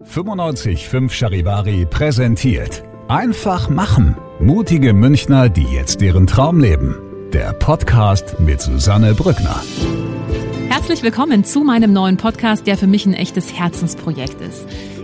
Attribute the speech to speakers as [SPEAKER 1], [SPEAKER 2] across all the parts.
[SPEAKER 1] 955 Charivari präsentiert Einfach machen. Mutige Münchner, die jetzt ihren Traum leben. Der Podcast mit Susanne Brückner.
[SPEAKER 2] Herzlich willkommen zu meinem neuen Podcast, der für mich ein echtes Herzensprojekt ist.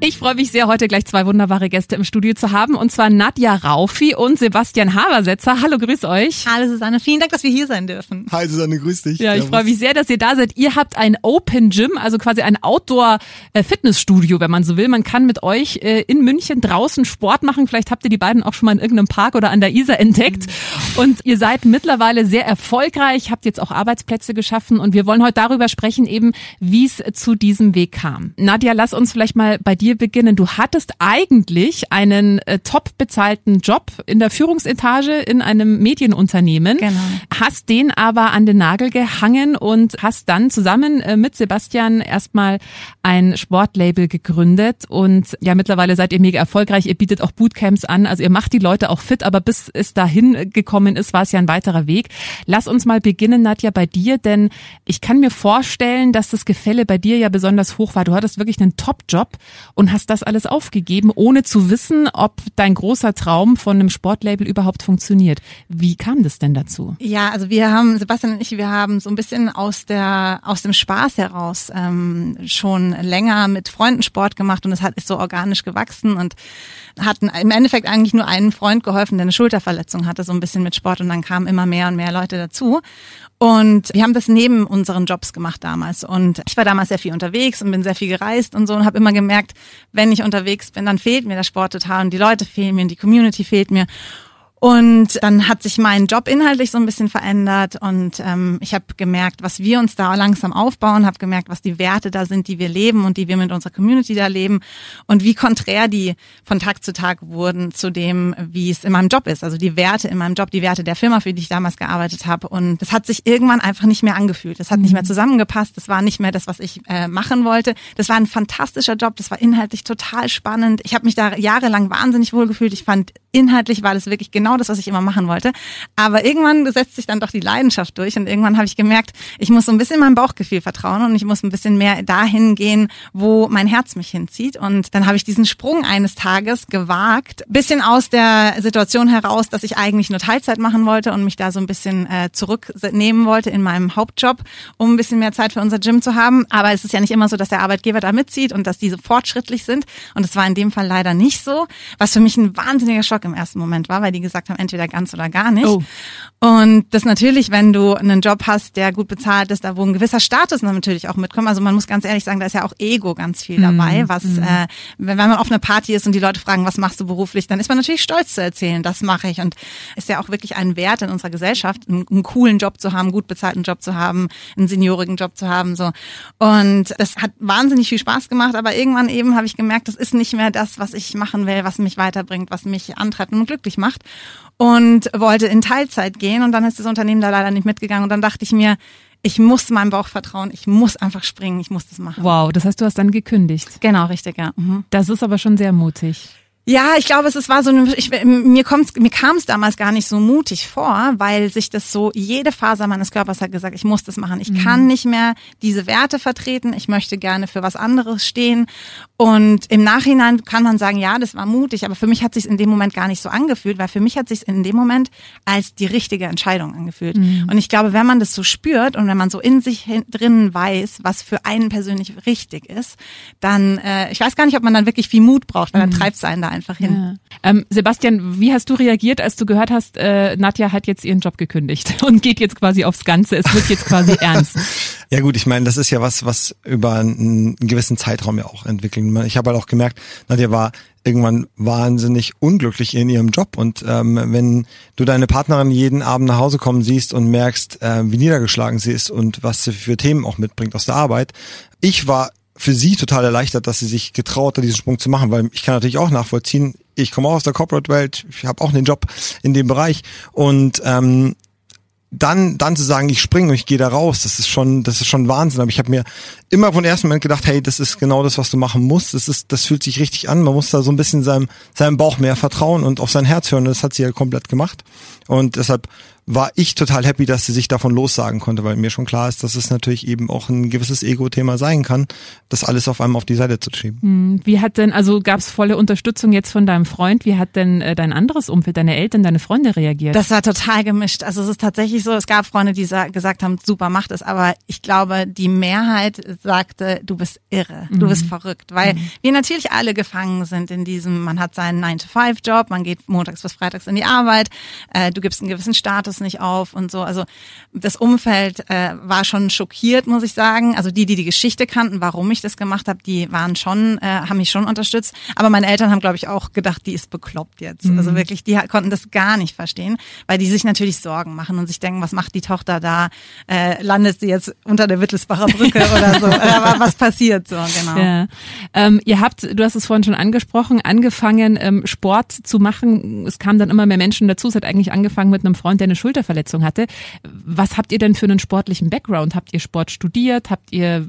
[SPEAKER 2] Ich freue mich sehr, heute gleich zwei wunderbare Gäste im Studio zu haben. Und zwar Nadja Raufi und Sebastian Habersetzer. Hallo, grüß euch.
[SPEAKER 3] Hallo Susanne, vielen Dank, dass wir hier sein dürfen.
[SPEAKER 4] Hi Susanne, grüß dich.
[SPEAKER 2] Ja, ich freue mich sehr, dass ihr da seid. Ihr habt ein Open Gym, also quasi ein Outdoor-Fitnessstudio, wenn man so will. Man kann mit euch äh, in München draußen Sport machen. Vielleicht habt ihr die beiden auch schon mal in irgendeinem Park oder an der Isar entdeckt. Mhm. Und ihr seid mittlerweile sehr erfolgreich, habt jetzt auch Arbeitsplätze geschaffen. Und wir wollen heute darüber sprechen, eben wie es zu diesem Weg kam. Nadja, lass uns vielleicht mal bei dir dir beginnen. Du hattest eigentlich einen äh, top bezahlten Job in der Führungsetage in einem Medienunternehmen, genau. hast den aber an den Nagel gehangen und hast dann zusammen äh, mit Sebastian erstmal ein Sportlabel gegründet und ja, mittlerweile seid ihr mega erfolgreich. Ihr bietet auch Bootcamps an, also ihr macht die Leute auch fit, aber bis es dahin gekommen ist, war es ja ein weiterer Weg. Lass uns mal beginnen, Nadja, bei dir, denn ich kann mir vorstellen, dass das Gefälle bei dir ja besonders hoch war. Du hattest wirklich einen Top-Job und hast das alles aufgegeben, ohne zu wissen, ob dein großer Traum von einem Sportlabel überhaupt funktioniert. Wie kam das denn dazu?
[SPEAKER 3] Ja, also wir haben, Sebastian und ich, wir haben so ein bisschen aus der aus dem Spaß heraus ähm, schon länger mit Freunden Sport gemacht und es hat ist so organisch gewachsen und hatten im Endeffekt eigentlich nur einen Freund geholfen, der eine Schulterverletzung hatte, so ein bisschen mit Sport und dann kamen immer mehr und mehr Leute dazu. Und wir haben das neben unseren Jobs gemacht damals. Und ich war damals sehr viel unterwegs und bin sehr viel gereist und so und habe immer gemerkt, wenn ich unterwegs bin, dann fehlt mir der Sport total und die Leute fehlen mir und die Community fehlt mir. Und dann hat sich mein Job inhaltlich so ein bisschen verändert und ähm, ich habe gemerkt, was wir uns da langsam aufbauen, habe gemerkt, was die Werte da sind, die wir leben und die wir mit unserer Community da leben und wie konträr die von Tag zu Tag wurden zu dem, wie es in meinem Job ist. Also die Werte in meinem Job, die Werte der Firma, für die ich damals gearbeitet habe. Und das hat sich irgendwann einfach nicht mehr angefühlt. Das hat nicht mehr mhm. zusammengepasst. Das war nicht mehr das, was ich äh, machen wollte. Das war ein fantastischer Job. Das war inhaltlich total spannend. Ich habe mich da jahrelang wahnsinnig wohl gefühlt. Ich fand inhaltlich war das wirklich genau das, was ich immer machen wollte. Aber irgendwann setzt sich dann doch die Leidenschaft durch und irgendwann habe ich gemerkt, ich muss so ein bisschen meinem Bauchgefühl vertrauen und ich muss ein bisschen mehr dahin gehen, wo mein Herz mich hinzieht. Und dann habe ich diesen Sprung eines Tages gewagt, bisschen aus der Situation heraus, dass ich eigentlich nur Teilzeit machen wollte und mich da so ein bisschen äh, zurücknehmen wollte in meinem Hauptjob, um ein bisschen mehr Zeit für unser Gym zu haben. Aber es ist ja nicht immer so, dass der Arbeitgeber da mitzieht und dass diese fortschrittlich sind. Und es war in dem Fall leider nicht so, was für mich ein wahnsinniger Schock im ersten Moment war, weil die gesagt haben, entweder ganz oder gar nicht. Oh. Und das natürlich, wenn du einen Job hast, der gut bezahlt ist, da wo ein gewisser Status natürlich auch mitkommt. Also man muss ganz ehrlich sagen, da ist ja auch Ego ganz viel dabei. Mm. Was, mm. äh, wenn man auf einer Party ist und die Leute fragen, was machst du beruflich, dann ist man natürlich stolz zu erzählen, das mache ich. Und ist ja auch wirklich ein Wert in unserer Gesellschaft, einen, einen coolen Job zu haben, gut bezahlten Job zu haben, einen seniorigen Job zu haben. so. Und das hat wahnsinnig viel Spaß gemacht, aber irgendwann eben habe ich gemerkt, das ist nicht mehr das, was ich machen will, was mich weiterbringt, was mich antreibt und glücklich macht und wollte in Teilzeit gehen und dann ist das Unternehmen da leider nicht mitgegangen und dann dachte ich mir, ich muss meinem Bauch vertrauen, ich muss einfach springen, ich muss das machen.
[SPEAKER 2] Wow, das heißt, du hast dann gekündigt.
[SPEAKER 3] Genau, richtig, ja. Mhm.
[SPEAKER 2] Das ist aber schon sehr mutig.
[SPEAKER 3] Ja, ich glaube, es, es war so eine, ich, mir kommt's, mir kam es damals gar nicht so mutig vor, weil sich das so, jede Faser meines Körpers hat gesagt, ich muss das machen. Ich mhm. kann nicht mehr diese Werte vertreten. Ich möchte gerne für was anderes stehen. Und im Nachhinein kann man sagen, ja, das war mutig, aber für mich hat sich in dem Moment gar nicht so angefühlt, weil für mich hat sich in dem Moment als die richtige Entscheidung angefühlt. Mhm. Und ich glaube, wenn man das so spürt und wenn man so in sich drin weiß, was für einen persönlich richtig ist, dann, äh, ich weiß gar nicht, ob man dann wirklich viel Mut braucht, weil dann mhm. treibt es einen da einfach hin. Ja.
[SPEAKER 2] Ähm, Sebastian, wie hast du reagiert, als du gehört hast, äh, Nadja hat jetzt ihren Job gekündigt und geht jetzt quasi aufs Ganze, es wird jetzt quasi ernst?
[SPEAKER 4] Ja gut, ich meine, das ist ja was, was über einen gewissen Zeitraum ja auch entwickeln. Ich habe halt auch gemerkt, Nadja war irgendwann wahnsinnig unglücklich in ihrem Job. Und ähm, wenn du deine Partnerin jeden Abend nach Hause kommen siehst und merkst, äh, wie niedergeschlagen sie ist und was sie für Themen auch mitbringt aus der Arbeit. Ich war für sie total erleichtert, dass sie sich getraut hat, diesen Sprung zu machen, weil ich kann natürlich auch nachvollziehen, ich komme auch aus der Corporate-Welt, ich habe auch einen Job in dem Bereich und ähm, dann dann zu sagen, ich springe und ich gehe da raus, das ist schon das ist schon Wahnsinn. Aber ich habe mir immer von ersten Moment gedacht, hey, das ist genau das, was du machen musst. Das ist das fühlt sich richtig an. Man muss da so ein bisschen seinem seinem Bauch mehr vertrauen und auf sein Herz hören. Das hat sie ja komplett gemacht und deshalb war ich total happy, dass sie sich davon lossagen konnte, weil mir schon klar ist, dass es natürlich eben auch ein gewisses Ego-Thema sein kann, das alles auf einmal auf die Seite zu schieben.
[SPEAKER 2] Hm, wie hat denn, also gab es volle Unterstützung jetzt von deinem Freund? Wie hat denn äh, dein anderes Umfeld, deine Eltern, deine Freunde reagiert?
[SPEAKER 3] Das war total gemischt. Also es ist tatsächlich so, es gab Freunde, die gesagt haben, super, mach das, aber ich glaube, die Mehrheit sagte, du bist irre, mhm. du bist verrückt, weil mhm. wir natürlich alle gefangen sind in diesem, man hat seinen 9-to-5-Job, man geht montags bis freitags in die Arbeit, äh, du gibst einen gewissen Status nicht auf und so. Also das Umfeld äh, war schon schockiert, muss ich sagen. Also die, die die Geschichte kannten, warum ich das gemacht habe, die waren schon, äh, haben mich schon unterstützt. Aber meine Eltern haben, glaube ich, auch gedacht, die ist bekloppt jetzt. Mhm. Also wirklich, die konnten das gar nicht verstehen, weil die sich natürlich Sorgen machen und sich denken, was macht die Tochter da? Äh, landet sie jetzt unter der Wittelsbacher Brücke oder so? oder was passiert so, genau.
[SPEAKER 2] Ja. Ähm, ihr habt, du hast es vorhin schon angesprochen, angefangen, ähm, Sport zu machen. Es kamen dann immer mehr Menschen dazu. Es hat eigentlich angefangen mit einem Freund, der eine Schulterverletzung hatte. Was habt ihr denn für einen sportlichen Background? Habt ihr Sport studiert? Habt ihr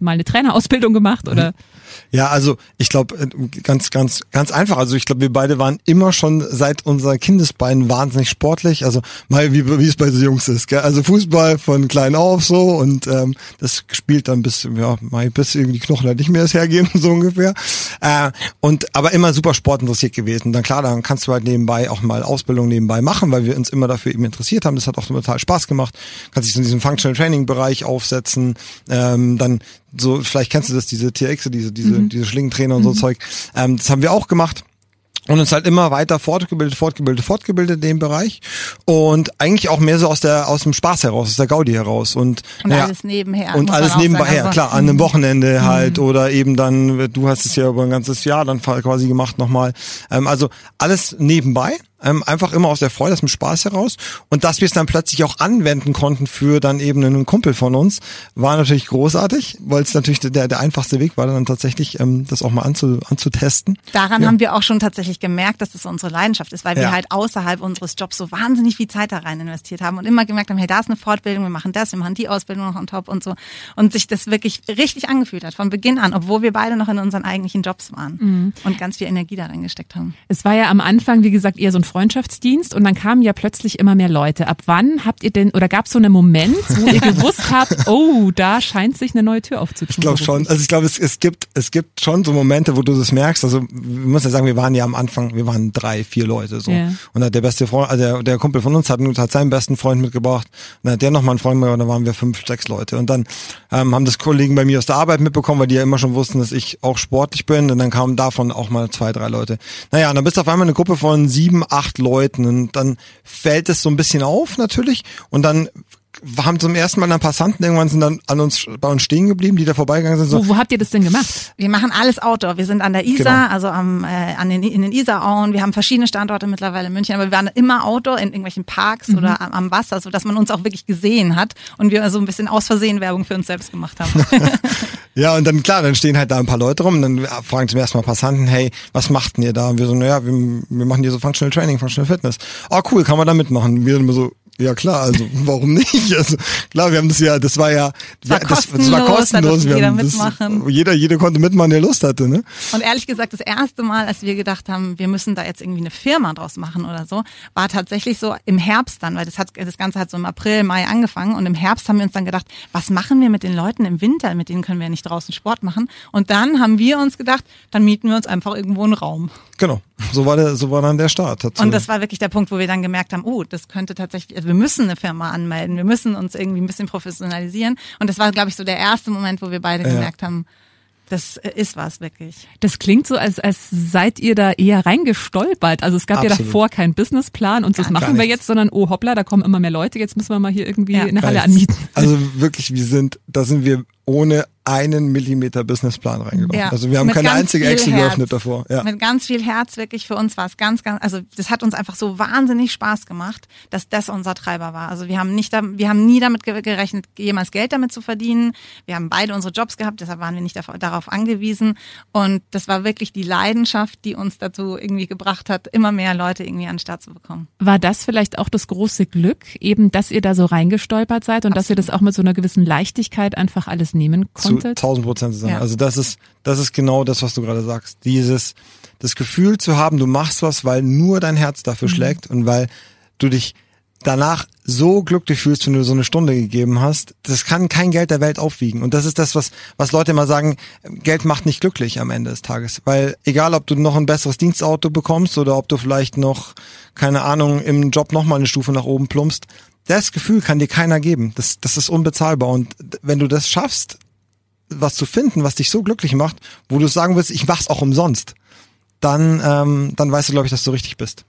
[SPEAKER 2] mal eine Trainerausbildung gemacht oder?
[SPEAKER 4] Ja, also ich glaube äh, ganz, ganz, ganz einfach. Also ich glaube, wir beide waren immer schon seit unserer Kindesbeinen wahnsinnig sportlich. Also mal wie, wie es bei so Jungs ist. Gell? Also Fußball von klein auf so und ähm, das spielt dann bis ja mal bis irgendwie Knochen halt nicht mehr es hergeben so ungefähr. Äh, und aber immer super sportinteressiert gewesen. Dann klar, dann kannst du halt nebenbei auch mal Ausbildung nebenbei machen, weil wir uns immer dafür eben interessiert haben. Das hat auch total Spaß gemacht. Kannst dich in diesem Functional Training Bereich aufsetzen. Ähm, dann so, vielleicht kennst du das, diese TX, diese, diese, mhm. diese Schlingentrainer und so mhm. Zeug. Ähm, das haben wir auch gemacht und uns halt immer weiter fortgebildet, fortgebildet, fortgebildet in dem Bereich und eigentlich auch mehr so aus der aus dem Spaß heraus, aus der Gaudi heraus und
[SPEAKER 3] und ja, alles nebenher
[SPEAKER 4] und alles nebenbei, also, klar, an einem mhm. Wochenende halt mhm. oder eben dann, du hast es ja über ein ganzes Jahr dann quasi gemacht nochmal, ähm, also alles nebenbei ähm, einfach immer aus der Freude, aus dem Spaß heraus. Und dass wir es dann plötzlich auch anwenden konnten für dann eben einen Kumpel von uns, war natürlich großartig, weil es natürlich der, der einfachste Weg war, dann tatsächlich ähm, das auch mal anzu, anzutesten.
[SPEAKER 3] Daran ja. haben wir auch schon tatsächlich gemerkt, dass das unsere Leidenschaft ist, weil ja. wir halt außerhalb unseres Jobs so wahnsinnig viel Zeit da rein investiert haben und immer gemerkt haben, hey, da ist eine Fortbildung, wir machen das, wir machen die Ausbildung noch on top und so. Und sich das wirklich richtig angefühlt hat von Beginn an, obwohl wir beide noch in unseren eigentlichen Jobs waren mhm. und ganz viel Energie da reingesteckt haben.
[SPEAKER 2] Es war ja am Anfang, wie gesagt, eher so ein Freundschaftsdienst und dann kamen ja plötzlich immer mehr Leute. Ab wann habt ihr denn, oder gab es so einen Moment, wo ihr gewusst habt, oh, da scheint sich eine neue Tür aufzutun?
[SPEAKER 4] Ich glaube schon. Also ich glaube, es, es, gibt, es gibt schon so Momente, wo du das merkst. Also wir müssen ja sagen, wir waren ja am Anfang, wir waren drei, vier Leute so. Yeah. Und hat der beste Freund, also der, der Kumpel von uns hat, hat seinen besten Freund mitgebracht. Und dann hat der noch mal einen Freund und dann waren wir fünf, sechs Leute. Und dann ähm, haben das Kollegen bei mir aus der Arbeit mitbekommen, weil die ja immer schon wussten, dass ich auch sportlich bin. Und dann kamen davon auch mal zwei, drei Leute. Naja, und dann bist du auf einmal eine Gruppe von sieben, acht Leuten und dann fällt es so ein bisschen auf natürlich und dann haben zum ersten Mal dann Passanten irgendwann sind dann an uns bei uns stehen geblieben, die da vorbeigegangen sind.
[SPEAKER 2] So. Wo, wo habt ihr das denn gemacht?
[SPEAKER 3] Wir machen alles Outdoor. Wir sind an der Isar, genau. also am, äh, an den, in den Isarauen. Wir haben verschiedene Standorte mittlerweile in München, aber wir waren immer Outdoor in irgendwelchen Parks mhm. oder am, am, Wasser, so dass man uns auch wirklich gesehen hat und wir so ein bisschen aus Versehen Werbung für uns selbst gemacht haben.
[SPEAKER 4] ja, und dann klar, dann stehen halt da ein paar Leute rum und dann fragen zum ersten Mal Passanten, hey, was macht denn ihr da? Und wir so, naja, wir, wir machen hier so Functional Training, Functional Fitness. Oh cool, kann man da mitmachen? Wir immer so, Ja klar, also warum nicht? Also klar, wir haben das ja, das war ja,
[SPEAKER 3] Das war
[SPEAKER 4] das,
[SPEAKER 3] kostenlos,
[SPEAKER 4] das war kostenlos.
[SPEAKER 3] da
[SPEAKER 4] wir
[SPEAKER 3] jeder
[SPEAKER 4] haben das, jeder, jeder konnte mitmachen, der Lust hatte, ne?
[SPEAKER 3] Und ehrlich gesagt, das erste Mal, als wir gedacht haben, wir müssen da jetzt irgendwie eine Firma draus machen oder so, war tatsächlich so im Herbst dann, weil das hat, das Ganze hat so im April, Mai angefangen und im Herbst haben wir uns dann gedacht, was machen wir mit den Leuten im Winter? Mit denen können wir ja nicht draußen Sport machen. Und dann haben wir uns gedacht, dann mieten wir uns einfach irgendwo einen Raum.
[SPEAKER 4] Genau. So war der, so war dann der Start.
[SPEAKER 3] Und das war wirklich der Punkt, wo wir dann gemerkt haben, oh, das könnte tatsächlich, also wir müssen eine Firma anmelden, wir müssen uns irgendwie ein bisschen professionalisieren. Und das war, glaube ich, so der erste Moment, wo wir beide
[SPEAKER 4] Ja.
[SPEAKER 3] gemerkt haben, das ist was wirklich.
[SPEAKER 2] Das klingt so, als, als seid ihr da eher reingestolpert. Also es gab ja
[SPEAKER 4] Absolut.
[SPEAKER 2] davor keinen Businessplan und das machen wir
[SPEAKER 4] nichts.
[SPEAKER 2] jetzt, sondern oh hoppla, da kommen immer mehr Leute, jetzt müssen wir mal hier irgendwie
[SPEAKER 3] Ja.
[SPEAKER 2] eine Halle anmieten.
[SPEAKER 4] Also wirklich, wir sind, da sind wir ohne einen Millimeter Businessplan reingelaufen.
[SPEAKER 3] Ja.
[SPEAKER 4] Also wir haben
[SPEAKER 3] Mit
[SPEAKER 4] keine einzige Excel
[SPEAKER 3] Herz.
[SPEAKER 4] geöffnet davor. Ja.
[SPEAKER 3] Mit ganz viel Herz wirklich. Für uns war es ganz, ganz, also das hat uns einfach so wahnsinnig Spaß gemacht, dass das unser Treiber war. Also wir haben nicht, da- wir haben nie damit ge- gerechnet, jemals Geld damit zu verdienen. Wir haben beide unsere Jobs gehabt, deshalb waren wir nicht darauf- darauf angewiesen. Und das war wirklich die Leidenschaft, die uns dazu irgendwie gebracht hat, immer mehr Leute irgendwie an den Start zu bekommen.
[SPEAKER 2] War das vielleicht auch das große Glück, eben, dass ihr da so reingestolpert seid und dass ihr das auch mit so einer gewissen Leichtigkeit einfach alles nehmen
[SPEAKER 4] zu
[SPEAKER 2] konntet?
[SPEAKER 4] 1000 Prozent zu sein.
[SPEAKER 3] Ja.
[SPEAKER 4] Also das ist, das ist genau das, was du gerade sagst. Dieses, das Gefühl zu haben, du machst was, weil nur dein Herz dafür schlägt und weil du dich danach so glücklich fühlst, wenn du so eine Stunde gegeben hast. Das kann kein Geld der Welt aufwiegen. Und das ist das, was, was Leute immer sagen, Geld macht nicht glücklich am Ende des Tages. Weil egal, ob du noch ein besseres Dienstauto bekommst oder ob du vielleicht noch, keine Ahnung, im Job noch mal eine Stufe nach oben plumpst, das Gefühl kann dir keiner geben. Das, das ist unbezahlbar. Und wenn du das schaffst, was zu finden, was dich so glücklich macht, wo du sagen willst, ich mach's auch umsonst, dann, ähm, dann weißt du, glaube ich, dass du richtig bist.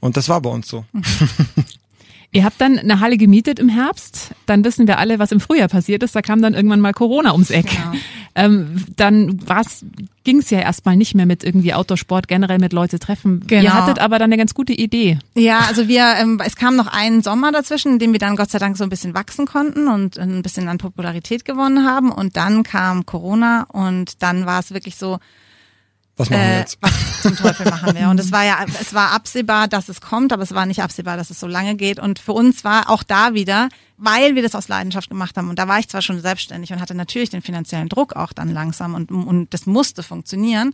[SPEAKER 4] Und das war bei uns so.
[SPEAKER 2] Ihr habt dann eine Halle gemietet im Herbst, dann wissen wir alle, was im Frühjahr passiert ist, da kam dann irgendwann mal Corona ums Eck.
[SPEAKER 3] Genau.
[SPEAKER 2] Ähm, dann war's, ging's ja erstmal nicht mehr mit irgendwie Outdoor-Sport, generell mit Leute treffen. Ihr
[SPEAKER 3] Genau.
[SPEAKER 2] hattet aber dann eine ganz gute Idee.
[SPEAKER 3] Ja, also wir, ähm, es kam noch ein Sommer dazwischen, in dem wir dann Gott sei Dank so ein bisschen wachsen konnten und ein bisschen an Popularität gewonnen haben. Und dann kam Corona und dann war es wirklich so,
[SPEAKER 4] Was machen wir
[SPEAKER 3] äh,
[SPEAKER 4] jetzt?
[SPEAKER 3] was zum Teufel machen wir? Und es war ja, es war absehbar, dass es kommt, aber es war nicht absehbar, dass es so lange geht. Und für uns war auch da wieder, weil wir das aus Leidenschaft gemacht haben, und da war ich zwar schon selbstständig und hatte natürlich den finanziellen Druck auch dann langsam und, und das musste funktionieren,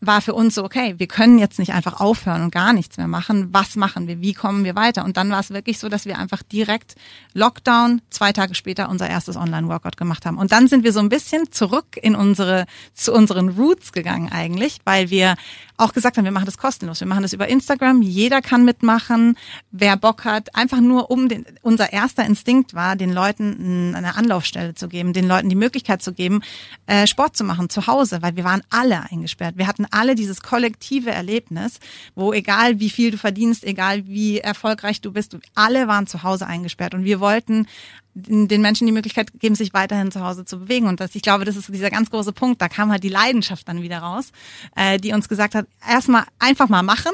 [SPEAKER 3] war für uns so, okay, wir können jetzt nicht einfach aufhören und gar nichts mehr machen. Was machen wir? Wie kommen wir weiter? Und dann war es wirklich so, dass wir einfach direkt Lockdown, zwei Tage später unser erstes Online-Workout gemacht haben. Und dann sind wir so ein bisschen zurück in unsere, zu unseren Roots gegangen eigentlich, weil wir auch gesagt haben, wir machen das kostenlos. Wir machen das über Instagram. Jeder kann mitmachen. Wer Bock hat, einfach nur um den, unser erster Instinkt war, den Leuten eine Anlaufstelle zu geben, den Leuten die Möglichkeit zu geben, äh, Sport zu machen zu Hause, weil wir waren alle eingesperrt. Wir hatten alle dieses kollektive Erlebnis, wo egal wie viel du verdienst, egal wie erfolgreich du bist, alle waren zu Hause eingesperrt und wir wollten den Menschen die Möglichkeit geben, sich weiterhin zu Hause zu bewegen. Und das, ich glaube, das ist dieser ganz große Punkt. Da kam halt die Leidenschaft dann wieder raus, äh, die uns gesagt hat, erstmal einfach mal machen,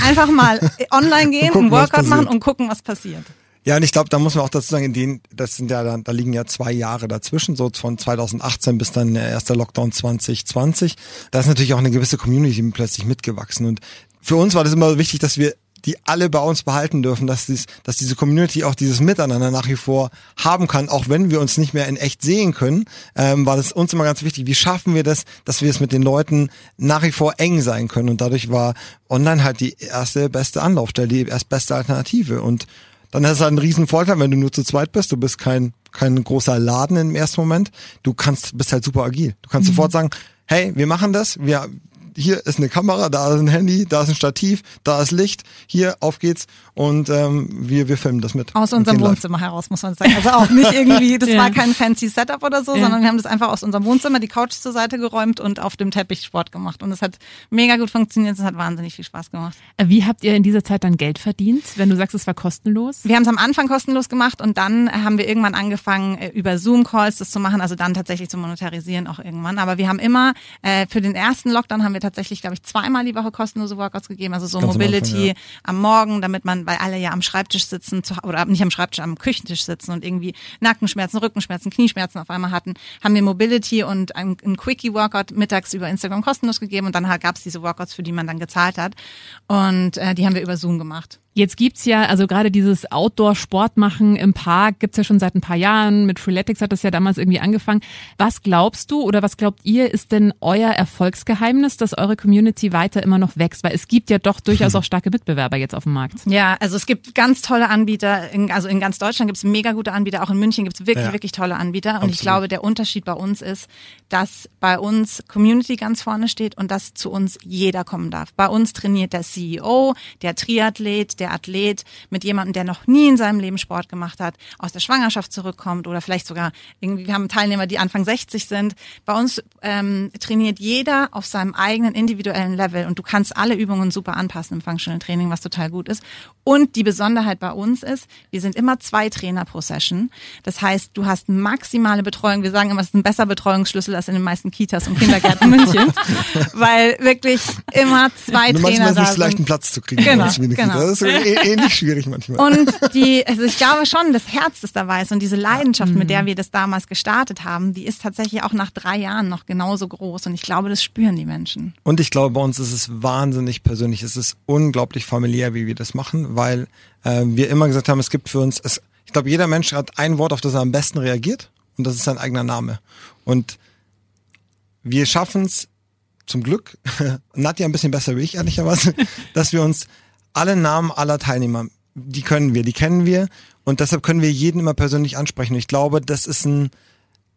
[SPEAKER 3] einfach mal online gehen,
[SPEAKER 4] gucken,
[SPEAKER 3] ein
[SPEAKER 4] was
[SPEAKER 3] Workout machen und gucken, was passiert.
[SPEAKER 4] Ja, und ich glaube, da muss man auch dazu sagen, in denen, das sind ja, da, da liegen ja zwei Jahre dazwischen, so von 2018 bis dann der erste Lockdown 2020. Da ist natürlich auch eine gewisse Community plötzlich mitgewachsen. Und für uns war das immer wichtig, dass wir die alle bei uns behalten dürfen, dass, dies, dass diese Community auch dieses Miteinander nach wie vor haben kann, auch wenn wir uns nicht mehr in echt sehen können, ähm, war das uns immer ganz wichtig. Wie schaffen wir das, dass wir es mit den Leuten nach wie vor eng sein können? Und dadurch war online halt die erste beste Anlaufstelle, die erst beste Alternative. Und dann ist es halt ein riesen Vorteil, wenn du nur zu zweit bist. Du bist kein, kein großer Laden im ersten Moment. Du kannst, bist halt super agil. Du kannst sofort sagen, hey, wir machen das. Wir, hier ist eine Kamera, da ist ein Handy, da ist ein Stativ, da ist Licht. Hier, auf geht's. Und ähm, wir, wir filmen das mit.
[SPEAKER 3] Aus unserem
[SPEAKER 4] gehen live.
[SPEAKER 3] Wohnzimmer heraus, muss man sagen. Also auch nicht irgendwie, das
[SPEAKER 2] Ja.
[SPEAKER 3] war kein fancy Setup oder so,
[SPEAKER 2] Ja.
[SPEAKER 3] sondern wir haben das einfach aus unserem Wohnzimmer, die Couch zur Seite geräumt und auf dem Teppich Sport gemacht. Und es hat mega gut funktioniert, es hat wahnsinnig viel Spaß gemacht.
[SPEAKER 2] Äh, Wie habt ihr in dieser Zeit dann Geld verdient, wenn du sagst, es war kostenlos?
[SPEAKER 3] Wir haben es am Anfang kostenlos gemacht und dann haben wir irgendwann angefangen, äh, über Zoom-Calls das zu machen, also dann tatsächlich zu monetarisieren auch irgendwann. Aber wir haben immer, äh, für den ersten Lockdown haben wir tatsächlich, glaube ich, zweimal die Woche kostenlose Workouts gegeben, also so
[SPEAKER 4] Ganz am
[SPEAKER 3] Mobility
[SPEAKER 4] Anfang, ja.
[SPEAKER 3] am Morgen, damit man, weil alle ja am Schreibtisch sitzen, oder nicht am Schreibtisch, am Küchentisch sitzen und irgendwie Nackenschmerzen, Rückenschmerzen, Knieschmerzen auf einmal hatten, haben wir Mobility und ein, ein Quickie-Workout mittags über Instagram kostenlos gegeben und dann halt gab es diese Workouts, für die man dann gezahlt hat und äh, die haben wir über Zoom gemacht.
[SPEAKER 2] Jetzt gibt's ja, also gerade dieses Outdoor-Sport machen im Park gibt's ja schon seit ein paar Jahren. Mit Freeletics hat das ja damals irgendwie angefangen. Was glaubst du oder was glaubt ihr, ist denn euer Erfolgsgeheimnis, dass eure Community weiter immer noch wächst? Weil es gibt ja doch durchaus auch starke Mitbewerber jetzt auf dem Markt.
[SPEAKER 3] Ja, also es gibt ganz tolle Anbieter. In, also in ganz Deutschland gibt's mega gute Anbieter. Auch in München gibt's wirklich,
[SPEAKER 4] Ja.
[SPEAKER 3] wirklich tolle Anbieter. Und
[SPEAKER 4] Absolut.
[SPEAKER 3] ich glaube, der Unterschied bei uns ist, dass bei uns Community ganz vorne steht und dass zu uns jeder kommen darf. Bei uns trainiert der CEO, der Triathlet, der Athlet mit jemandem, der noch nie in seinem Leben Sport gemacht hat, aus der Schwangerschaft zurückkommt oder vielleicht sogar irgendwie, haben Teilnehmer, die Anfang 60 sind. Bei uns ähm, trainiert jeder auf seinem eigenen individuellen Level und du kannst alle Übungen super anpassen im Functional Training, was total gut ist. Und die Besonderheit bei uns ist, wir sind immer zwei Trainer pro Session. Das heißt, du hast maximale Betreuung. Wir sagen immer, es ist ein besser Betreuungsschlüssel als in den meisten Kitas und Kindergärten in München, weil wirklich immer zwei
[SPEAKER 4] Nur
[SPEAKER 3] Trainer
[SPEAKER 4] manchmal ist
[SPEAKER 3] da
[SPEAKER 4] es leicht, einen. Platz zu kriegen.
[SPEAKER 3] Genau, genau.
[SPEAKER 4] Das ist eh- ähnlich schwierig manchmal.
[SPEAKER 3] Und die, also ich glaube schon, das Herz, das dabei ist und diese Leidenschaft, mit der wir das damals gestartet haben, die ist tatsächlich auch nach drei Jahren noch genauso groß. Und ich glaube, das spüren die Menschen.
[SPEAKER 4] Und ich glaube, bei uns ist es wahnsinnig persönlich. Es ist unglaublich familiär, wie wir das machen, weil äh, wir immer gesagt haben, es gibt für uns, es, ich glaube, jeder Mensch hat ein Wort, auf das er am besten reagiert und das ist sein eigener Name. Und wir schaffen es zum Glück, Nadja ein bisschen besser wie ich, ehrlicherweise, dass wir uns alle Namen aller Teilnehmer, die können wir, die kennen wir und deshalb können wir jeden immer persönlich ansprechen. Ich glaube, das ist ein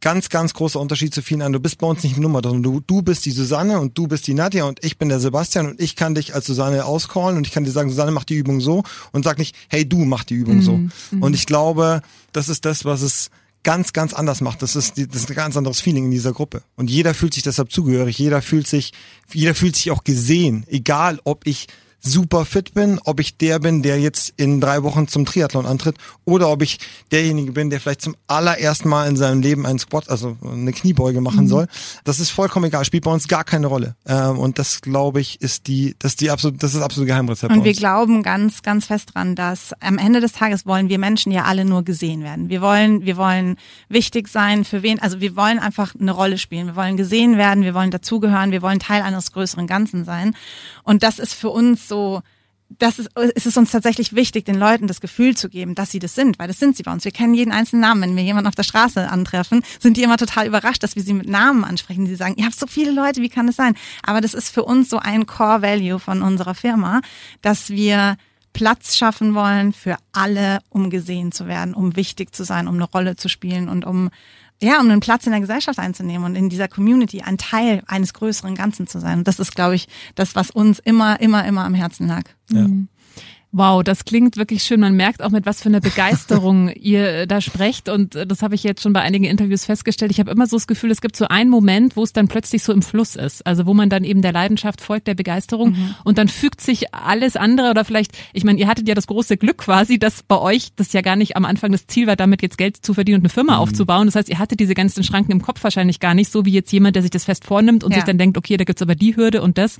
[SPEAKER 4] ganz, ganz großer Unterschied zu vielen anderen. Du bist bei uns nicht eine Nummer, sondern du, du bist die Susanne und du bist die Nadja und ich bin der Sebastian und ich kann dich als Susanne auscallen und ich kann dir sagen, Susanne macht die Übung so und sag nicht, hey, du mach die Übung so. Und ich glaube, das ist das, was es ganz, ganz anders macht. Das ist, das ist ein ganz anderes Feeling in dieser Gruppe. Und jeder fühlt sich deshalb zugehörig. Jeder fühlt sich, jeder fühlt sich auch gesehen. Egal, ob ich super fit bin, ob ich der bin, der jetzt in drei Wochen zum Triathlon antritt oder ob ich derjenige bin, der vielleicht zum allerersten Mal in seinem Leben einen Squat, also eine Kniebeuge machen soll. Das ist vollkommen egal, spielt bei uns gar keine Rolle. Ähm, und das, glaube ich, ist die, das ist die absolut, das ist das absolute Geheimrezept
[SPEAKER 3] Und wir glauben ganz, ganz fest dran, dass am Ende des Tages wollen wir Menschen ja alle nur gesehen werden. Wir wollen, wir wollen wichtig sein für wen, also wir wollen einfach eine Rolle spielen. Wir wollen gesehen werden, wir wollen dazugehören, wir wollen Teil eines größeren Ganzen sein. Und das ist für uns so, das ist, es ist uns tatsächlich wichtig, den Leuten das Gefühl zu geben, dass sie das sind, weil das sind sie bei uns. Wir kennen jeden einzelnen Namen. Wenn wir jemanden auf der Straße antreffen, sind die immer total überrascht, dass wir sie mit Namen ansprechen. Die sagen, ihr habt so viele Leute, wie kann das sein? Aber das ist für uns so ein Core Value von unserer Firma, dass wir Platz schaffen wollen für alle, um gesehen zu werden, um wichtig zu sein, um eine Rolle zu spielen und um ja, um einen Platz in der Gesellschaft einzunehmen und in dieser Community ein Teil eines größeren Ganzen zu sein. Und das ist, glaube ich, das, was uns immer, immer, immer am Herzen lag.
[SPEAKER 2] Wow, das klingt wirklich schön. Man merkt auch, mit was für einer Begeisterung ihr äh, da sprecht. Und äh, das habe ich jetzt schon bei einigen Interviews festgestellt. Ich habe immer so das Gefühl, es gibt so einen Moment, wo es dann plötzlich so im Fluss ist. Also wo man dann eben der Leidenschaft folgt, der Begeisterung. Und dann fügt sich alles andere oder vielleicht, ich meine, ihr hattet ja das große Glück quasi, dass bei euch das ja gar nicht am Anfang das Ziel war, damit jetzt Geld zu verdienen und eine Firma aufzubauen. Das heißt, ihr hattet diese ganzen Schranken im Kopf wahrscheinlich gar nicht, so wie jetzt jemand, der sich das fest vornimmt und
[SPEAKER 3] Ja.
[SPEAKER 2] sich dann denkt, okay, da gibt's aber die Hürde und das.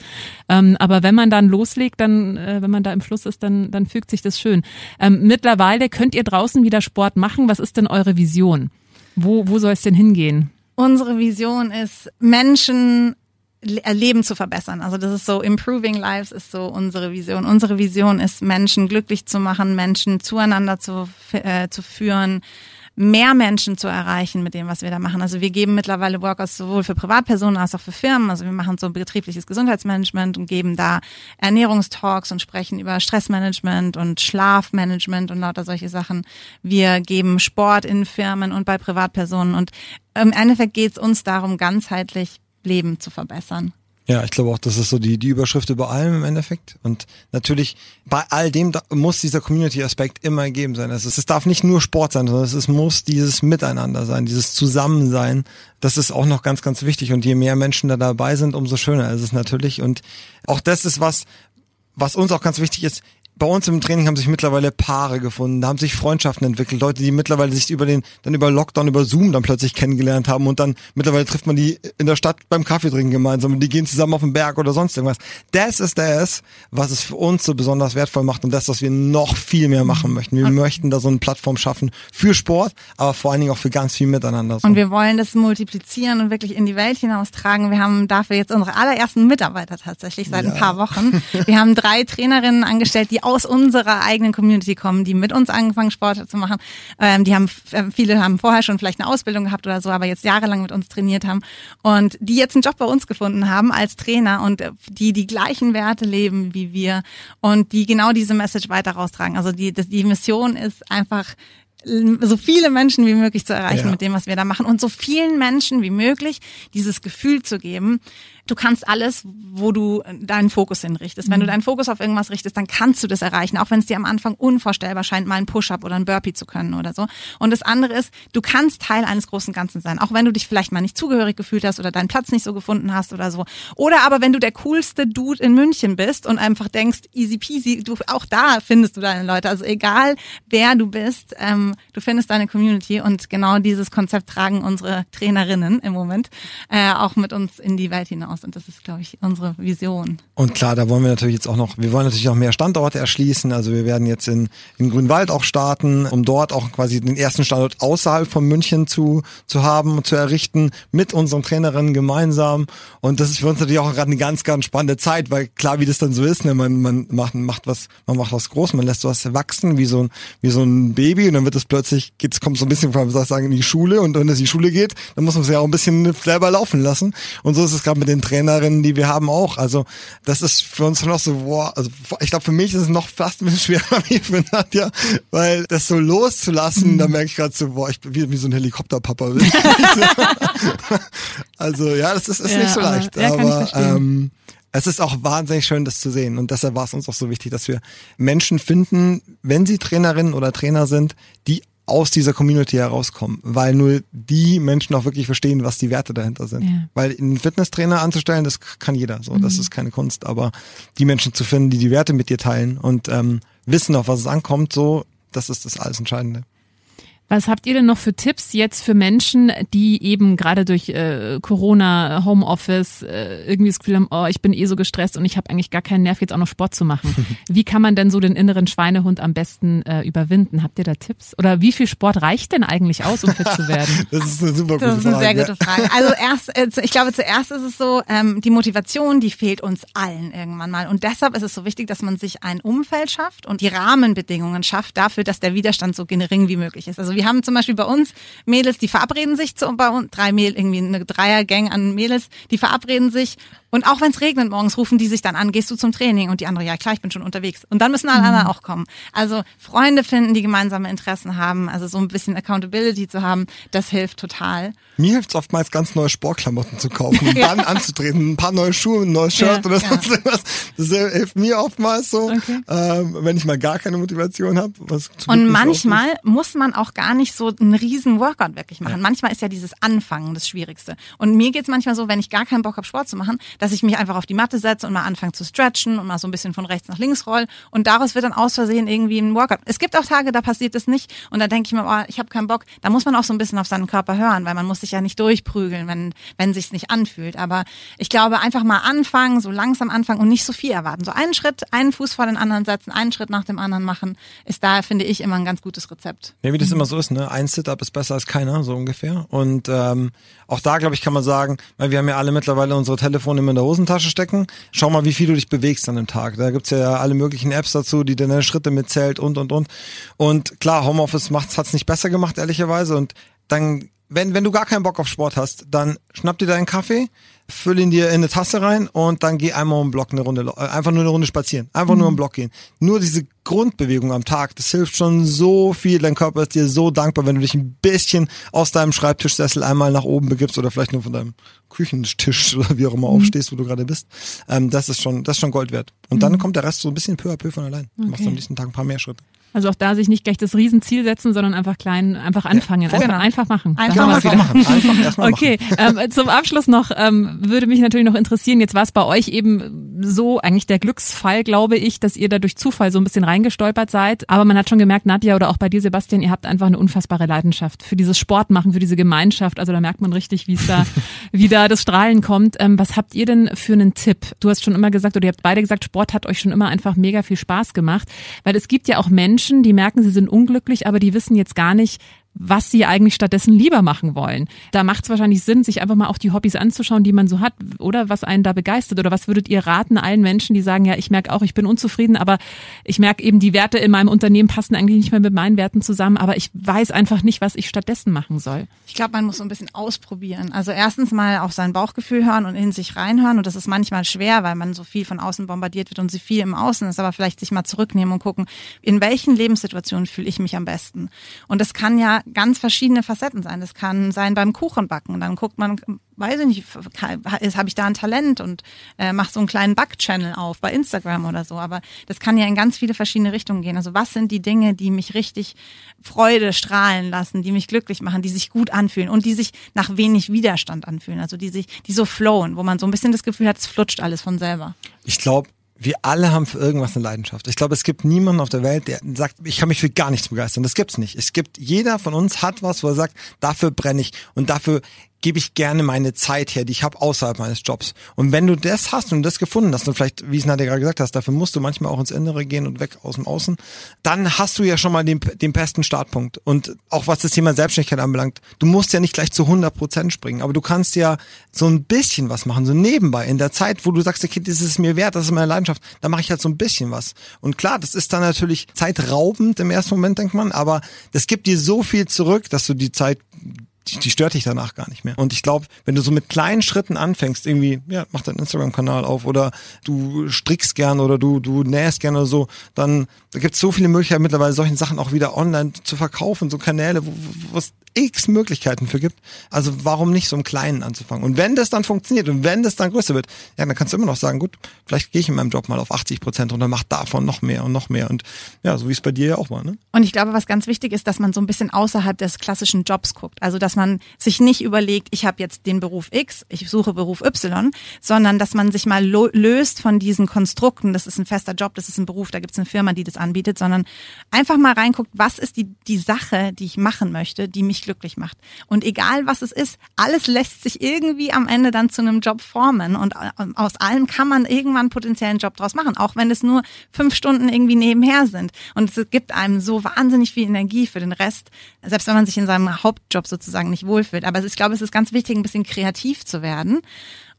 [SPEAKER 2] Ähm, aber wenn man dann loslegt, dann, äh, wenn man da im Fluss ist, dann, dann fügt sich das schön. Ähm, mittlerweile könnt ihr draußen wieder Sport machen. Was ist denn eure Vision? Wo, wo soll es denn hingehen?
[SPEAKER 3] Unsere Vision ist, Menschen äh, Leben zu verbessern. Also das ist so, improving lives ist so unsere Vision. Unsere Vision ist, Menschen glücklich zu machen, Menschen zueinander zu, äh, zu führen, mehr Menschen zu erreichen mit dem, was wir da machen. Also wir geben mittlerweile Workouts sowohl für Privatpersonen als auch für Firmen. Also wir machen so betriebliches Gesundheitsmanagement und geben da Ernährungstalks und sprechen über Stressmanagement und Schlafmanagement und lauter solche Sachen. Wir geben Sport in Firmen und bei Privatpersonen und im Endeffekt geht es uns darum, ganzheitlich Leben zu verbessern.
[SPEAKER 4] Ja, ich glaube auch, das ist so die, die Überschrift über allem im Endeffekt. Und natürlich, bei all dem muss dieser Community-Aspekt immer gegeben sein. Es, ist, es darf nicht nur Sport sein, sondern es ist, muss dieses Miteinander sein, dieses Zusammensein. Das ist auch noch ganz, ganz wichtig. Und je mehr Menschen da dabei sind, umso schöner ist es natürlich. Und auch das ist was, was uns auch ganz wichtig ist. Bei uns im Training haben sich mittlerweile Paare gefunden, da haben sich Freundschaften entwickelt, Leute, die mittlerweile sich über den, dann über Lockdown, über Zoom dann plötzlich kennengelernt haben und dann mittlerweile trifft man die in der Stadt beim Kaffee trinken gemeinsam und die gehen zusammen auf den Berg oder sonst irgendwas. Das ist das, was es für uns so besonders wertvoll macht und das, was wir noch viel mehr machen möchten. Wir möchten da so eine Plattform schaffen für Sport, aber vor allen Dingen auch für ganz viel Miteinander. So.
[SPEAKER 3] Und wir wollen das multiplizieren und wirklich in die Welt hinaustragen. Wir haben dafür jetzt unsere allerersten Mitarbeiter tatsächlich seit ein
[SPEAKER 4] Ja.
[SPEAKER 3] paar Wochen. Wir haben drei Trainerinnen angestellt, die aus unserer eigenen Community kommen, die mit uns angefangen Sport zu machen. Ähm, die haben äh, viele haben vorher schon vielleicht eine Ausbildung gehabt oder so, aber jetzt jahrelang mit uns trainiert haben und die jetzt einen Job bei uns gefunden haben als Trainer und äh, die die gleichen Werte leben wie wir und die genau diese Message weiter raustragen. Also die die Mission ist einfach so viele Menschen wie möglich zu erreichen ja. mit dem, was wir da machen und so vielen Menschen wie möglich dieses Gefühl zu geben, du kannst alles, wo du deinen Fokus hinrichtest. Wenn du mhm. deinen Fokus auf irgendwas richtest, dann kannst du das erreichen, auch wenn es dir am Anfang unvorstellbar scheint, mal einen Push-up oder einen Burpee zu können oder so. Und das andere ist, du kannst Teil eines großen Ganzen sein, auch wenn du dich vielleicht mal nicht zugehörig gefühlt hast oder deinen Platz nicht so gefunden hast oder so. Oder aber wenn du der coolste Dude in München bist und einfach denkst, easy peasy, du auch da findest du deine Leute. Also egal wer du bist, ähm, du findest deine Community und genau dieses Konzept tragen unsere Trainerinnen im Moment äh, auch mit uns in die Welt hinaus aus. Und das ist, glaube ich, unsere Vision.
[SPEAKER 4] Und klar, da wollen wir natürlich jetzt auch noch, wir wollen natürlich auch mehr Standorte erschließen. Also wir werden jetzt in, in Grünwald auch starten, um dort auch quasi den ersten Standort außerhalb von München zu, zu haben, zu errichten, mit unseren Trainerinnen gemeinsam. Und das ist für uns natürlich auch gerade eine ganz, ganz spannende Zeit, weil klar, wie das dann so ist, ne, man, man macht, macht was, man macht was groß, man lässt was wachsen, wie so ein, wie so ein Baby und dann wird es plötzlich, geht's, kommt so ein bisschen, sagen, in die Schule und wenn es in die Schule geht, dann muss man es ja auch ein bisschen selber laufen lassen. Und so ist es gerade mit den Trainerinnen, die wir haben, auch. Also das ist für uns noch so, boah, also ich glaube, für mich ist es noch fast ein bisschen schwerer wie für Nadja, weil das so loszulassen, mhm. da merke ich gerade so, boah, ich bin wie, wie so ein Helikopterpapa. also ja, das ist, ist ja, nicht so leicht. Aber, ja, aber ähm, es ist auch wahnsinnig schön, das zu sehen. Und deshalb war es uns auch so wichtig, dass wir Menschen finden, wenn sie Trainerinnen oder Trainer sind, die aus dieser Community herauskommen, weil nur die Menschen auch wirklich verstehen, was die Werte dahinter sind. Ja. Weil einen Fitnesstrainer anzustellen, das kann jeder, so, mhm. das ist keine Kunst, aber die Menschen zu finden, die die Werte mit dir teilen und ähm, wissen, auf was es ankommt, so, das ist das alles Entscheidende.
[SPEAKER 2] Was habt ihr denn noch für Tipps jetzt für Menschen, die eben gerade durch äh, Corona, Homeoffice äh, irgendwie das Gefühl haben, oh, ich bin eh so gestresst und ich habe eigentlich gar keinen Nerv, jetzt auch noch Sport zu machen. Wie kann man denn so den inneren Schweinehund am besten äh, überwinden? Habt ihr da Tipps? Oder wie viel Sport reicht denn eigentlich aus, um fit zu werden?
[SPEAKER 4] das ist eine super gute
[SPEAKER 3] Frage. Das ist eine sehr gute Frage. Also erst, äh, ich glaube, zuerst ist es so, ähm, die Motivation, die fehlt uns allen irgendwann mal. Und deshalb ist es so wichtig, dass man sich ein Umfeld schafft und die Rahmenbedingungen schafft dafür, dass der Widerstand so gering wie möglich ist. Also wir haben zum Beispiel bei uns Mädels, die verabreden sich zu, bei uns, drei Mädels, irgendwie eine Dreiergang an Mädels, die verabreden sich und auch wenn es regnet morgens, rufen die sich dann an, gehst du zum Training? Und die andere, ja klar, ich bin schon unterwegs. Und dann müssen alle mhm. anderen auch kommen. Also Freunde finden, die gemeinsame Interessen haben, also so ein bisschen Accountability zu haben, das hilft total.
[SPEAKER 4] Mir hilft es oftmals, ganz neue Sportklamotten zu kaufen und ja. dann anzutreten. Ein paar neue Schuhe, ein neues Shirt ja, oder ja. sonst irgendwas. Das hilft mir oftmals so, okay. ähm, wenn ich mal gar keine Motivation habe.
[SPEAKER 3] Und manchmal muss man auch gar nicht so einen riesen Workout wirklich machen. Manchmal ist ja dieses Anfangen das Schwierigste. Und mir geht's manchmal so, wenn ich gar keinen Bock habe, Sport zu machen, dass ich mich einfach auf die Matte setze und mal anfange zu stretchen und mal so ein bisschen von rechts nach links roll und daraus wird dann aus Versehen irgendwie ein Workout. Es gibt auch Tage, da passiert das nicht und da denke ich mir, oh, ich habe keinen Bock. Da muss man auch so ein bisschen auf seinen Körper hören, weil man muss sich ja nicht durchprügeln, wenn wenn sich's nicht anfühlt. Aber ich glaube, einfach mal anfangen, so langsam anfangen und nicht so viel erwarten. So einen Schritt, einen Fuß vor den anderen setzen, einen Schritt nach dem anderen machen, ist da finde ich immer ein ganz gutes Rezept.
[SPEAKER 4] Ja, wie das immer so ist, ne? Ein Sit-up ist besser als keiner, so ungefähr. Und ähm, auch da glaube ich kann man sagen, weil wir haben ja alle mittlerweile unsere Telefone in der Hosentasche stecken. Schau mal, wie viel du dich bewegst an einem Tag. Da gibt's ja alle möglichen Apps dazu, die deine Schritte mitzählt und und und. Und klar, Homeoffice macht's hat's nicht besser gemacht, ehrlicherweise. Und dann, wenn, wenn du gar keinen Bock auf Sport hast, dann schnapp dir deinen Kaffee, füll ihn dir in eine Tasse rein und dann geh einmal um den Block eine Runde, äh, einfach nur eine Runde spazieren. Einfach mhm. nur im Block gehen. Nur diese Grundbewegung am Tag, das hilft schon so viel. Dein Körper ist dir so dankbar, wenn du dich ein bisschen aus deinem Schreibtischsessel einmal nach oben begibst oder vielleicht nur von deinem Küchentisch oder wie auch immer mhm. aufstehst, wo du gerade bist. Ähm, das ist schon, das ist schon Gold wert. Und mhm. dann kommt der Rest so ein bisschen peu à peu von allein. Du machst am nächsten Tag ein paar mehr Schritte.
[SPEAKER 2] Also auch da sich nicht gleich das Riesenziel setzen, sondern einfach klein, einfach anfangen, ja, einfach, einfach machen.
[SPEAKER 3] Einfach, einfach machen. Einfach
[SPEAKER 2] okay, ähm, zum Abschluss noch ähm, würde mich natürlich noch interessieren. Jetzt war es bei euch eben so eigentlich der Glücksfall, glaube ich, dass ihr da durch Zufall so ein bisschen reingestolpert seid. Aber man hat schon gemerkt, Nadja oder auch bei dir, Sebastian, ihr habt einfach eine unfassbare Leidenschaft für dieses Sportmachen, für diese Gemeinschaft. Also da merkt man richtig, wie es da, wie da das Strahlen kommt. Ähm, was habt ihr denn für einen Tipp? Du hast schon immer gesagt oder ihr habt beide gesagt, Sport hat euch schon immer einfach mega viel Spaß gemacht, weil es gibt ja auch Menschen Menschen, die merken, sie sind unglücklich, aber die wissen jetzt gar nicht, was sie eigentlich stattdessen lieber machen wollen. Da macht es wahrscheinlich Sinn, sich einfach mal auch die Hobbys anzuschauen, die man so hat oder was einen da begeistert. Oder was würdet ihr raten allen Menschen, die sagen, ja, ich merke auch, ich bin unzufrieden, aber ich merke eben, die Werte in meinem Unternehmen passen eigentlich nicht mehr mit meinen Werten zusammen, aber ich weiß einfach nicht, was ich stattdessen machen soll.
[SPEAKER 3] Ich glaube, man muss so ein bisschen ausprobieren. Also erstens mal auf sein Bauchgefühl hören und in sich reinhören. Und das ist manchmal schwer, weil man so viel von außen bombardiert wird und so viel im Außen ist. Aber vielleicht sich mal zurücknehmen und gucken, in welchen Lebenssituationen fühle ich mich am besten. Und das kann ja ganz verschiedene Facetten sein. Das kann sein beim Kuchenbacken. Dann guckt man, weiß ich nicht, habe ich da ein Talent und äh, mache so einen kleinen Back-Channel auf bei Instagram oder so. Aber das kann ja in ganz viele verschiedene Richtungen gehen. Also was sind die Dinge, die mich richtig Freude strahlen lassen, die mich glücklich machen, die sich gut anfühlen und die sich nach wenig Widerstand anfühlen. Also die sich, die so flowen, wo man so ein bisschen das Gefühl hat, es flutscht alles von selber.
[SPEAKER 4] Ich glaube, wir alle haben für irgendwas eine Leidenschaft. Ich glaube, es gibt niemanden auf der Welt, der sagt, ich kann mich für gar nichts begeistern. Das gibt's nicht. Es gibt, jeder von uns hat was, wo er sagt, dafür brenne ich und dafür gebe ich gerne meine Zeit her, die ich habe außerhalb meines Jobs. Und wenn du das hast und das gefunden hast und vielleicht, wie es Nadja gerade gesagt hast, dafür musst du manchmal auch ins Innere gehen und weg aus dem Außen, dann hast du ja schon mal den, den besten Startpunkt. Und auch was das Thema Selbstständigkeit anbelangt, du musst ja nicht gleich zu 100 Prozent springen, aber du kannst ja so ein bisschen was machen, so nebenbei, in der Zeit, wo du sagst, okay, das ist mir wert, das ist meine Leidenschaft, da mache ich halt so ein bisschen was. Und klar, das ist dann natürlich zeitraubend im ersten Moment, denkt man, aber das gibt dir so viel zurück, dass du die Zeit die, die stört dich danach gar nicht mehr. Und ich glaube, wenn du so mit kleinen Schritten anfängst, irgendwie, ja, mach deinen Instagram-Kanal auf oder du strickst gern oder du, du nähst gern oder so, dann da gibt es so viele Möglichkeiten mittlerweile, solchen Sachen auch wieder online zu verkaufen, so Kanäle, wo, es x Möglichkeiten für gibt. Also warum nicht so im Kleinen anzufangen? Und wenn das dann funktioniert und wenn das dann größer wird, ja, dann kannst du immer noch sagen, gut, vielleicht gehe ich in meinem Job mal auf 80 Prozent und dann mach davon noch mehr und noch mehr. Und ja, so wie es bei dir ja auch war. Ne?
[SPEAKER 3] Und ich glaube, was ganz wichtig ist, dass man so ein bisschen außerhalb des klassischen Jobs guckt. Also dass man sich nicht überlegt, ich habe jetzt den Beruf X, ich suche Beruf Y, sondern dass man sich mal löst von diesen Konstrukten, das ist ein fester Job, das ist ein Beruf, da gibt es eine Firma, die das anbietet, sondern einfach mal reinguckt, was ist die, die Sache, die ich machen möchte, die mich glücklich macht. Und egal was es ist, alles lässt sich irgendwie am Ende dann zu einem Job formen und äh, aus allem kann man irgendwann einen potenziellen Job draus machen, auch wenn es nur fünf Stunden irgendwie nebenher sind. Und es gibt einem so wahnsinnig viel Energie für den Rest, selbst wenn man sich in seinem Hauptjob sozusagen nicht wohlfühlt. Aber ich glaube, es ist ganz wichtig, ein bisschen kreativ zu werden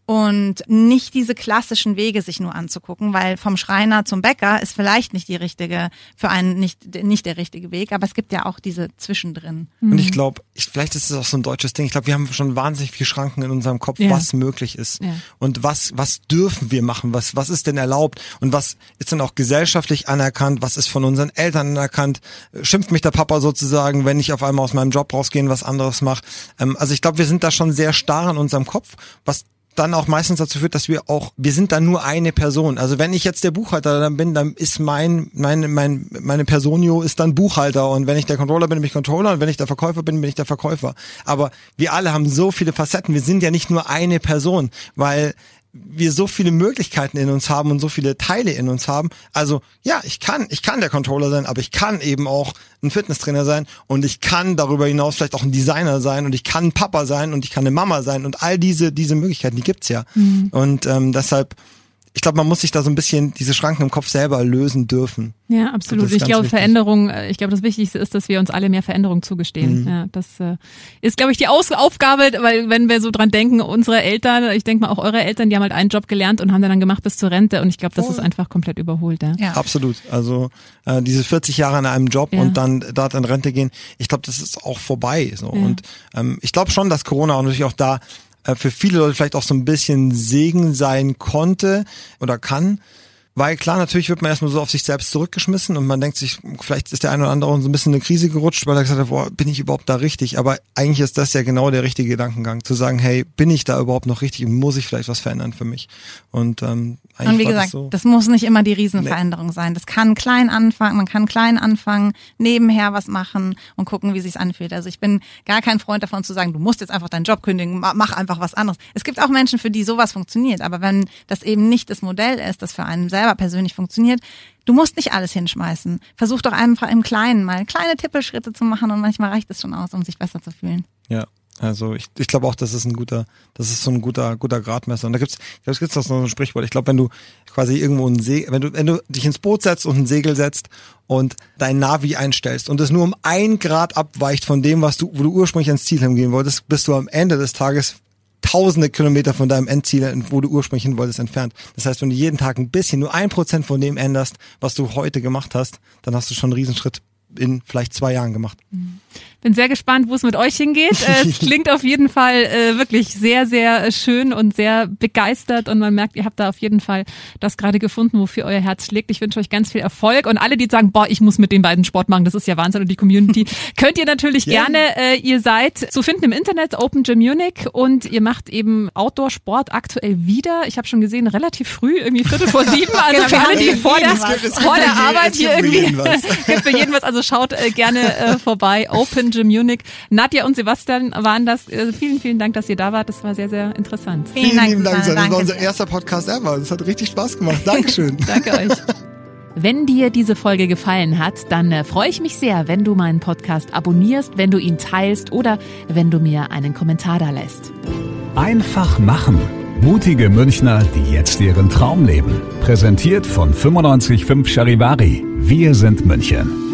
[SPEAKER 3] und nicht diese klassischen Wege sich nur anzugucken, weil vom Schreiner zum Bäcker ist vielleicht nicht die richtige, für einen nicht, nicht der richtige Weg, aber es gibt ja auch diese zwischendrin.
[SPEAKER 4] Und ich glaube, ich, vielleicht ist es auch so ein deutsches Ding. Ich glaube, wir haben schon wahnsinnig viele Schranken in unserem Kopf, ja. was möglich ist. Ja. Und was, was dürfen wir machen? Was, was ist denn erlaubt? Und was ist dann auch gesellschaftlich anerkannt? Was ist von unseren Eltern anerkannt? Schimpft mich der Papa sozusagen, wenn ich auf einmal aus meinem Job rausgehe und was anderes mache? Ähm, also ich glaube, wir sind da schon sehr starr in unserem Kopf, was dann auch meistens dazu führt, dass wir auch, wir sind dann nur eine Person. Also wenn ich jetzt der Buchhalter dann bin, dann ist mein, mein, mein, meine Personio ist dann Buchhalter und wenn ich der Controller bin, bin ich Controller und wenn ich der Verkäufer bin, bin ich der Verkäufer. Aber wir alle haben so viele Facetten. Wir sind ja nicht nur eine Person, weil wir so viele Möglichkeiten in uns haben und so viele Teile in uns haben. Also ja, ich kann, ich kann der Controller sein, aber ich kann eben auch ein Fitnesstrainer sein und ich kann darüber hinaus vielleicht auch ein Designer sein und ich kann ein Papa sein und ich kann eine Mama sein und all diese diese Möglichkeiten, die gibt's ja. Mhm. Und ähm, deshalb ich glaube, man muss sich da so ein bisschen diese Schranken im Kopf selber lösen dürfen.
[SPEAKER 2] Ja, absolut. Ich glaube. Veränderung, äh, ich glaube, das Wichtigste ist, dass wir uns alle mehr Veränderung zugestehen. Mhm. Ja, das äh, ist, glaube ich, die Aus Aufgabe, weil wenn wir so dran denken, unsere Eltern, ich denke mal auch eure Eltern, die haben halt einen Job gelernt und haben dann gemacht bis zur Rente und ich glaube, das ist einfach komplett überholt. Ja.
[SPEAKER 4] ja. Absolut. Also äh, diese 40 Jahre in einem Job ja. und dann dort in Rente gehen, ich glaube, das ist auch vorbei. So. Ja. Und ähm, ich glaube schon, dass Corona auch natürlich auch da für viele Leute vielleicht auch so ein bisschen Segen sein konnte oder kann. Weil klar, natürlich wird man erstmal so auf sich selbst zurückgeschmissen und man denkt sich, vielleicht ist der eine oder andere so ein bisschen in eine Krise gerutscht, weil er gesagt hat, boah, bin ich überhaupt da richtig? Aber eigentlich ist das ja genau der richtige Gedankengang, zu sagen, hey, bin ich da überhaupt noch richtig muss ich vielleicht was verändern für mich? Und ähm,
[SPEAKER 3] eigentlich und wie gesagt, das, so. das, muss nicht immer die Riesenveränderung nee. sein. Das kann klein anfangen, man kann klein anfangen, nebenher was machen und gucken, wie sich's anfühlt. Also ich bin gar kein Freund davon zu sagen, du musst jetzt einfach deinen Job kündigen, mach einfach was anderes. Es gibt auch Menschen, für die sowas funktioniert, aber wenn das eben nicht das Modell ist, das für einen selber persönlich funktioniert, du musst nicht alles hinschmeißen. Versuch doch einfach im Kleinen mal kleine Tippelschritte zu machen und manchmal reicht es schon aus, um sich besser zu fühlen.
[SPEAKER 4] Ja, Also ich, ich glaube auch, das ist ein guter, das ist so ein guter, guter Gradmesser. Und da gibt's, es gibt noch so ein Sprichwort. Ich glaube, wenn du quasi irgendwo ein Segel, wenn du, wenn du dich ins Boot setzt und ein Segel setzt und dein Navi einstellst und es nur um ein Grad abweicht von dem, was du, wo du ursprünglich ans Ziel hingehen wolltest, bist du am Ende des Tages tausende Kilometer von deinem Endziel, wo du ursprünglich hin wolltest, entfernt. Das heißt, wenn du jeden Tag ein bisschen, nur ein Prozent von dem änderst, was du heute gemacht hast, dann hast du schon einen Riesenschritt in vielleicht zwei Jahren gemacht.
[SPEAKER 2] Bin sehr gespannt, wo es mit euch hingeht. Äh, es klingt auf jeden Fall äh, wirklich sehr, sehr schön und sehr begeistert und man merkt, ihr habt da auf jeden Fall das gerade gefunden, wofür euer Herz schlägt. Ich wünsche euch ganz viel Erfolg und alle, die sagen, boah, ich muss mit den beiden Sport machen, das ist ja Wahnsinn und die Community, könnt ihr natürlich yeah. gerne, äh, ihr seid zu finden im Internet, Open Gym Munich und ihr macht eben Outdoor-Sport aktuell wieder. Ich habe schon gesehen, relativ früh, irgendwie Viertel vor sieben, also für alle, die vor der, vor der Arbeit hier irgendwie, gibt für jeden was, also schaut äh, gerne äh, vorbei, Open Open Gym Munich. Nadja und Sebastian waren das. Äh, vielen, vielen Dank, dass ihr da wart. Das war sehr, sehr interessant.
[SPEAKER 4] Vielen, vielen lieben Dank. Das war unser erster Podcast ever. Das hat richtig Spaß gemacht. Dankeschön.
[SPEAKER 2] Danke euch. Wenn dir diese Folge gefallen hat, dann äh, freue ich mich sehr, wenn du meinen Podcast abonnierst, wenn du ihn teilst oder wenn du mir einen Kommentar da lässt.
[SPEAKER 1] Einfach machen. Mutige Münchner, die jetzt ihren Traum leben. Präsentiert von 955 Charivari. Wir sind München.